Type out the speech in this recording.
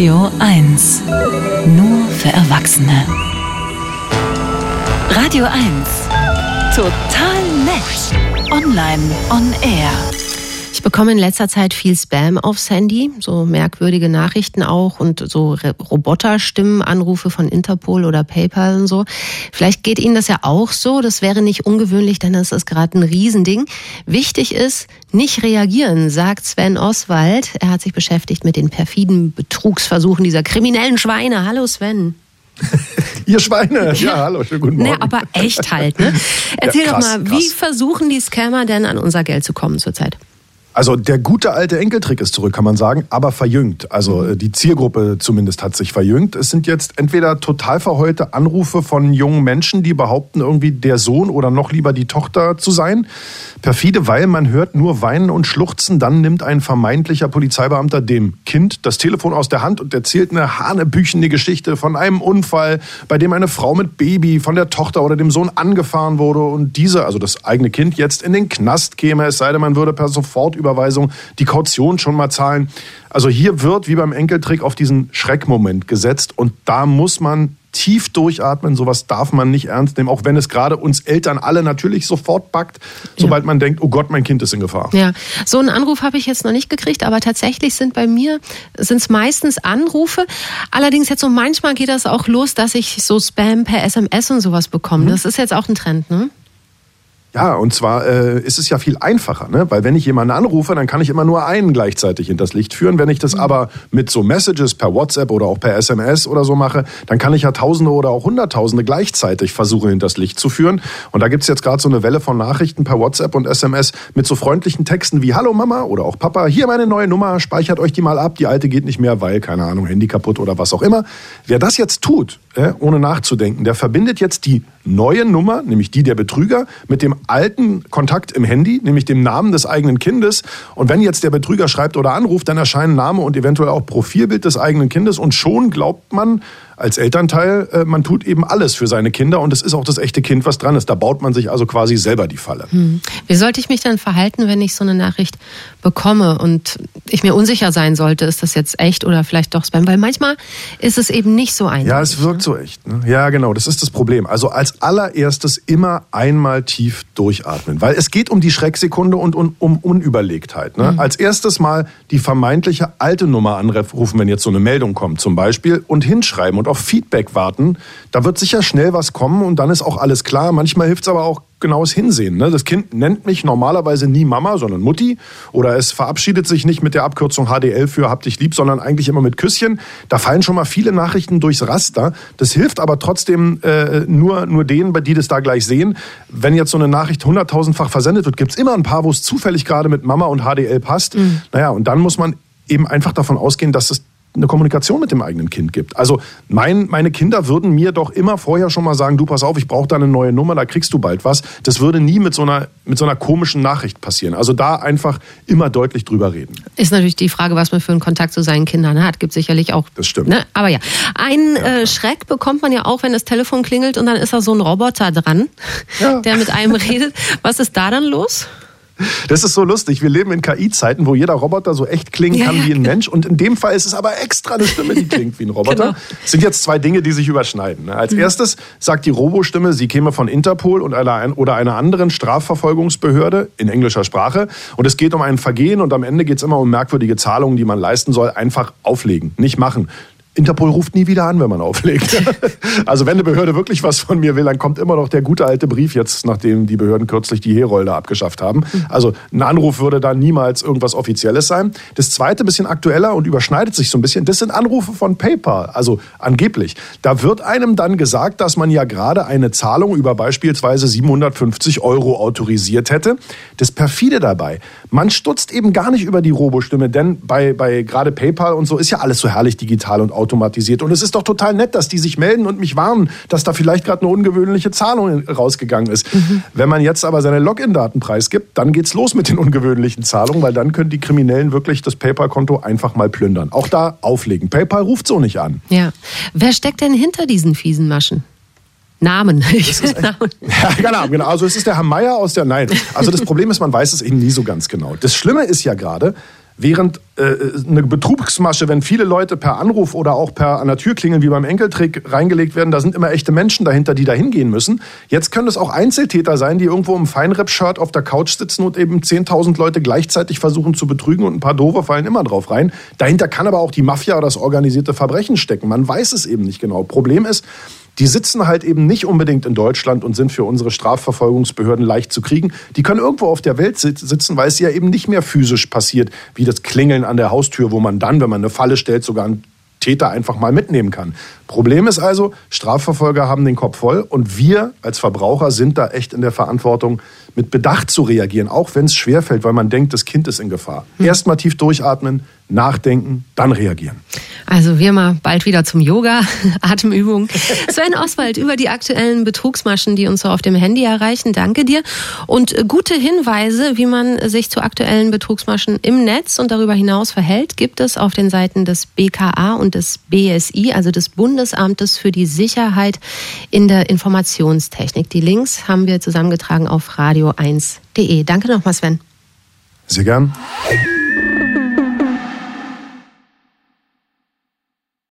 Radio 1. Nur für Erwachsene. Radio 1. Total nett. Online on air. Bekomme in letzter Zeit viel Spam aufs Handy, so merkwürdige Nachrichten auch und so Roboterstimmen, Anrufe von Interpol oder PayPal und so. Vielleicht geht Ihnen das ja auch so. Das wäre nicht ungewöhnlich, denn das ist gerade ein Riesending. Wichtig ist, nicht reagieren, sagt Sven Oswald. Er hat sich beschäftigt mit den perfiden Betrugsversuchen dieser kriminellen Schweine. Hallo Sven. Ihr Schweine. Ja, hallo, schönen guten Morgen. Nee, aber echt halt, ne? Erzähl ja, krass, doch mal, krass. wie versuchen die Scammer denn an unser Geld zu kommen zurzeit? Also der gute alte Enkeltrick ist zurück, kann man sagen, aber verjüngt. Also äh, die Zielgruppe zumindest hat sich verjüngt. Es sind jetzt entweder total verheulte Anrufe von jungen Menschen, die behaupten, irgendwie der Sohn oder noch lieber die Tochter zu sein. Perfide, weil man hört nur Weinen und Schluchzen, dann nimmt ein vermeintlicher Polizeibeamter dem Kind das Telefon aus der Hand und erzählt eine hanebüchende Geschichte von einem Unfall, bei dem eine Frau mit Baby von der Tochter oder dem Sohn angefahren wurde und diese, also das eigene Kind, jetzt in den Knast käme, es sei denn, man würde per sofort Überweisung die Kaution schon mal zahlen. Also hier wird wie beim Enkeltrick auf diesen Schreckmoment gesetzt und da muss man tief durchatmen. Sowas darf man nicht ernst nehmen, auch wenn es gerade uns Eltern alle natürlich sofort packt, sobald ja. man denkt, oh Gott, mein Kind ist in Gefahr. Ja, so einen Anruf habe ich jetzt noch nicht gekriegt, aber tatsächlich sind bei mir sind es meistens Anrufe. Allerdings jetzt so manchmal geht das auch los, dass ich so Spam per SMS und sowas bekomme. Mhm. Das ist jetzt auch ein Trend, ne? Ja, und zwar äh, ist es ja viel einfacher, ne? weil wenn ich jemanden anrufe, dann kann ich immer nur einen gleichzeitig hinters Licht führen. Wenn ich das mhm. aber mit so Messages per WhatsApp oder auch per SMS oder so mache, dann kann ich ja Tausende oder auch Hunderttausende gleichzeitig versuchen, hinters Licht zu führen. Und da gibt's jetzt gerade so eine Welle von Nachrichten per WhatsApp und SMS mit so freundlichen Texten wie Hallo Mama oder auch Papa, hier meine neue Nummer, speichert euch die mal ab, die alte geht nicht mehr, weil, keine Ahnung, Handy kaputt oder was auch immer. Wer das jetzt tut, ohne nachzudenken, der verbindet jetzt die neue Nummer, nämlich die der Betrüger, mit dem alten Kontakt im Handy, nämlich dem Namen des eigenen Kindes. Und wenn jetzt der Betrüger schreibt oder anruft, dann erscheinen Name und eventuell auch Profilbild des eigenen Kindes. Und schon glaubt man, als Elternteil, äh, man tut eben alles für seine Kinder und es ist auch das echte Kind, was dran ist. Da baut man sich also quasi selber die Falle. Hm. Wie sollte ich mich dann verhalten, wenn ich so eine Nachricht bekomme und ich mir unsicher sein sollte, ist das jetzt echt oder vielleicht doch Spam? Weil manchmal ist es eben nicht so einfach. Ja, es wirkt ne? so echt. Ne? Ja, genau, das ist das Problem. Also als allererstes immer einmal tief durchatmen, weil es geht um die Schrecksekunde und um, um Unüberlegtheit. Ne? Mhm. Als erstes mal die vermeintliche alte Nummer anrufen, wenn jetzt so eine Meldung kommt zum Beispiel und hinschreiben und auf Feedback warten. Da wird sicher schnell was kommen und dann ist auch alles klar. Manchmal hilft es aber auch genaues Hinsehen. Ne? Das Kind nennt mich normalerweise nie Mama, sondern Mutti. Oder es verabschiedet sich nicht mit der Abkürzung HDL für Hab dich lieb, sondern eigentlich immer mit Küsschen. Da fallen schon mal viele Nachrichten durchs Raster. Das hilft aber trotzdem äh, nur, nur denen, die das da gleich sehen. Wenn jetzt so eine Nachricht hunderttausendfach versendet wird, gibt es immer ein paar, wo es zufällig gerade mit Mama und HDL passt. Mhm. Naja, und dann muss man eben einfach davon ausgehen, dass es eine Kommunikation mit dem eigenen Kind gibt. Also mein, meine Kinder würden mir doch immer vorher schon mal sagen, du pass auf, ich brauche da eine neue Nummer, da kriegst du bald was. Das würde nie mit so einer, mit so einer komischen Nachricht passieren. Also da einfach immer deutlich drüber reden. Ist natürlich die Frage, was man für einen Kontakt zu seinen Kindern hat. Gibt sicherlich auch. Das stimmt. Ne? Aber ja, einen ja. Äh, Schreck bekommt man ja auch, wenn das Telefon klingelt und dann ist da so ein Roboter dran, ja. der mit einem redet. Was ist da dann los? Das ist so lustig. Wir leben in KI-Zeiten, wo jeder Roboter so echt klingen kann ja, wie ein genau. Mensch. Und in dem Fall ist es aber extra eine Stimme, die klingt wie ein Roboter. Genau. Es sind jetzt zwei Dinge, die sich überschneiden. Als mhm. erstes sagt die Robostimme, sie käme von Interpol und einer, oder einer anderen Strafverfolgungsbehörde in englischer Sprache. Und es geht um ein Vergehen und am Ende geht es immer um merkwürdige Zahlungen, die man leisten soll. Einfach auflegen, nicht machen. Interpol ruft nie wieder an, wenn man auflegt. also wenn eine Behörde wirklich was von mir will, dann kommt immer noch der gute alte Brief jetzt, nachdem die Behörden kürzlich die Herolde abgeschafft haben. Also ein Anruf würde da niemals irgendwas Offizielles sein. Das zweite, bisschen aktueller und überschneidet sich so ein bisschen, das sind Anrufe von PayPal, also angeblich. Da wird einem dann gesagt, dass man ja gerade eine Zahlung über beispielsweise 750 Euro autorisiert hätte. Das perfide dabei, man stutzt eben gar nicht über die Robostimme, denn bei, bei gerade PayPal und so ist ja alles so herrlich digital und automatisiert. Und es ist doch total nett, dass die sich melden und mich warnen, dass da vielleicht gerade eine ungewöhnliche Zahlung rausgegangen ist. Mhm. Wenn man jetzt aber seine Login-Daten preisgibt, dann geht's los mit den ungewöhnlichen Zahlungen, weil dann können die Kriminellen wirklich das PayPal-Konto einfach mal plündern. Auch da auflegen. PayPal ruft so nicht an. Ja. Wer steckt denn hinter diesen fiesen Maschen? Namen. Namen. Ja, genau, genau. Also es ist der Herr Meier aus der. Nein. Also das Problem ist, man weiß es eben nie so ganz genau. Das Schlimme ist ja gerade, Während äh, eine Betrugsmasche, wenn viele Leute per Anruf oder auch per an der Tür klingeln, wie beim Enkeltrick reingelegt werden, da sind immer echte Menschen dahinter, die da hingehen müssen. Jetzt können es auch Einzeltäter sein, die irgendwo im Feinripp-Shirt auf der Couch sitzen und eben 10.000 Leute gleichzeitig versuchen zu betrügen und ein paar Doofe fallen immer drauf rein. Dahinter kann aber auch die Mafia oder das organisierte Verbrechen stecken. Man weiß es eben nicht genau. Problem ist, die sitzen halt eben nicht unbedingt in Deutschland und sind für unsere Strafverfolgungsbehörden leicht zu kriegen. Die können irgendwo auf der Welt sitzen, weil es ja eben nicht mehr physisch passiert, wie das Klingeln an der Haustür, wo man dann, wenn man eine Falle stellt, sogar einen Täter einfach mal mitnehmen kann. Problem ist also, Strafverfolger haben den Kopf voll und wir als Verbraucher sind da echt in der Verantwortung, mit Bedacht zu reagieren, auch wenn es schwerfällt, weil man denkt, das Kind ist in Gefahr. Hm. Erstmal tief durchatmen, nachdenken, dann reagieren. Also wir mal bald wieder zum Yoga, Atemübung. Sven Oswald über die aktuellen Betrugsmaschen, die uns so auf dem Handy erreichen. Danke dir. Und gute Hinweise, wie man sich zu aktuellen Betrugsmaschen im Netz und darüber hinaus verhält, gibt es auf den Seiten des BKA und des BSI, also des Bundesamtes für die Sicherheit in der Informationstechnik. Die Links haben wir zusammengetragen auf radio1.de. Danke nochmal, Sven. Sehr gern.